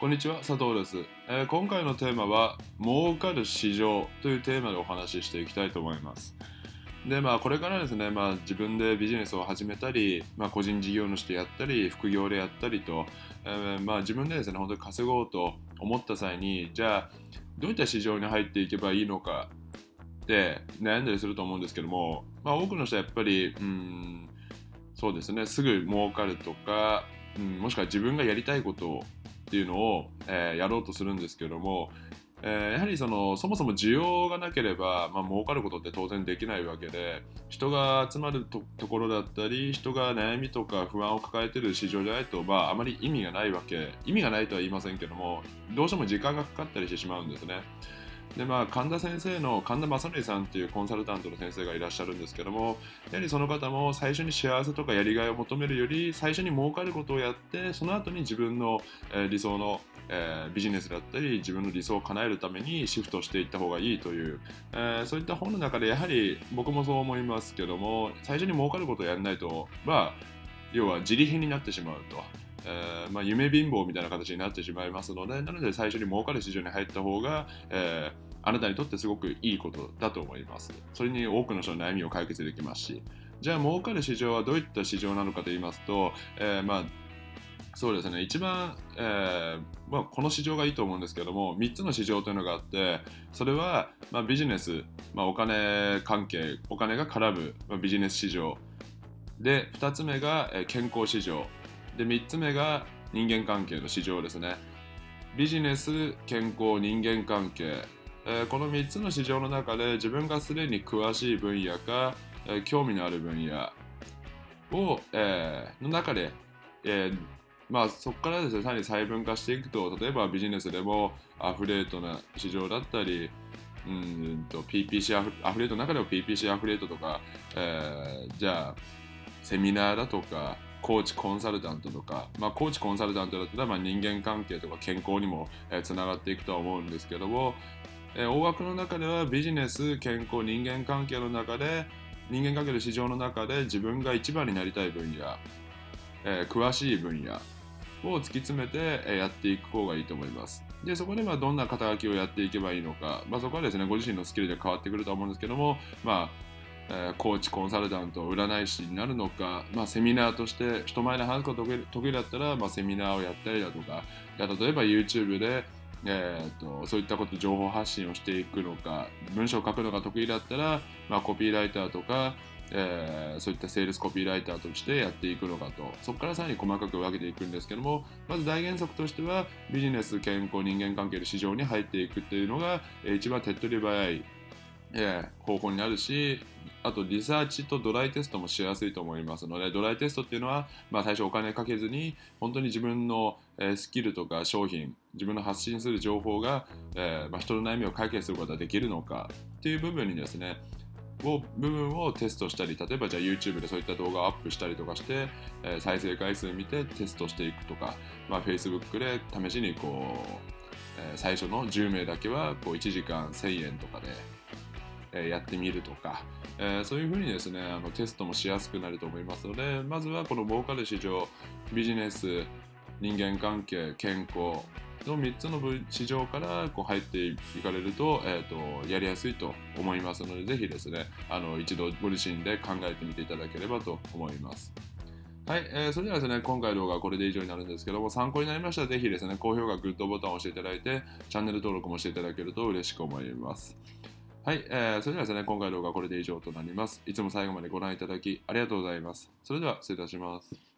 こんにちは、佐藤です、えー今回のテーマは、儲かる市場というテーマでお話ししていきたいと思います。で、まあ、これからですね、まあ、自分でビジネスを始めたり、まあ、個人事業主でやったり、副業でやったりと、えーまあ、自分でですね、本当に稼ごうと思った際に、じゃあ、どういった市場に入っていけばいいのかって悩んだりすると思うんですけども、まあ、多くの人はやっぱり、うん、そうですね、すぐ儲かるとか、うん、もしくは自分がやりたいことをっていうのを、えーやろうとするんですけども、えーやはりそのそもそも需要がなければ、まあ、儲かることって当然できないわけで人が集まるとところだったり人が悩みとか不安を抱えている市場じゃないと、まあ、あまり意味がないわけ意味がないとは言いませんけどもどうしても時間がかかったりしてしまうんですね。でまあ、神田先生の神田正則さんっていうコンサルタントの先生がいらっしゃるんですけどもやはりその方も最初に幸せとかやりがいを求めるより最初に儲かることをやってその後に自分の、えー理想の、えービジネスだったり自分の理想を叶えるためにシフトしていった方がいいという、えーそういった本の中でやはり僕もそう思いますけども最初に儲かることをやらないとまあ要は自利品になってしまうと。えーまあ、夢貧乏みたいな形になってしまいますのでなので最初に儲かる市場に入った方が、えーあなたにとってすごくいいことだと思います。それに多くの人の悩みを解決できますし。じゃあ儲かる市場はどういった市場なのかと言いますと、えーまあそうですね。一番、えーまあ、この市場がいいと思うんですけども3つの市場というのがあってそれは、まあ、ビジネス、まあ、お金関係お金が絡む、まあ、ビジネス市場。で2つ目が、えー健康市場。で3つ目が人間関係の市場ですね。ビジネス健康人間関係、えーこの3つの市場の中で自分がすでに詳しい分野か、えー興味のある分野を、えーの中で、えまあ、そこからですね、さらに細分化していくと、例えばビジネスでもアフレートな市場だったり、PPC アフアフレートの中でも PPC アフレートとか、えじゃあセミナーだとかコーチコンサルタントとか、まあ、コーチコンサルタントだったらまあ人間関係とか健康にもつながっていくとは思うんですけども、えー大枠の中ではビジネス健康人間関係の中で人間関係の市場の中で自分が一番になりたい分野、えー詳しい分野を突き詰めてえやっていく方がいいと思います。で、そこでまあどんな肩書きをやっていけばいいのか、まあ、そこはですね、ご自身のスキルで変わってくると思うんですけども、まあ、えーコーチ、コンサルタント、占い師になるのか、まあ、セミナーとして人前で話すことが得意だったら、まあ、セミナーをやったりだとか、例えば YouTube で、えー、とそういったこと情報発信をしていくのか文章を書くのが得意だったら、まあ、コピーライターとか、えーそういったセールスコピーライターとしてやっていくのかと。そこからさらに細かく分けていくんですけどもまず大原則としてはビジネス健康人間関係の市場に入っていくっていうのが、えー一番手っ取り早い、方法になるしあとリサーチとドライテストもしやすいと思います。のでドライテストっていうのは、まあ、最初お金かけずに本当に自分の、スキルとか商品自分の発信する情報が、えーまあ、人の悩みを解決することができるのかっていう部分にですねを部分をテストしたり例えばじゃあ YouTube でそういった動画をアップしたりとかして、えー再生回数見てテストしていくとか、まあ、Facebook で試しにこう、えー最初の10名だけはこう1時間1000円とかで、やってみるとか、えーそういうふうにですねあのテストもしやすくなると思いますのでまずはこの儲かる市場ビジネス人間関係健康の3つの市場からこう入っていかれると,、えー、とやりやすいと思いますのでぜひですねあの一度ご自身で考えてみていただければと思います。はい、えーそれではですね、今回の動画はこれで以上になるんですけども、参考になりましたらぜひですね、高評価、グッドボタンを押していただいて、チャンネル登録もしていただけると嬉しく思います。はい、えーそれではですね、今回の動画はこれで以上となります。いつも最後までご覧いただきありがとうございます。それでは失礼いたします。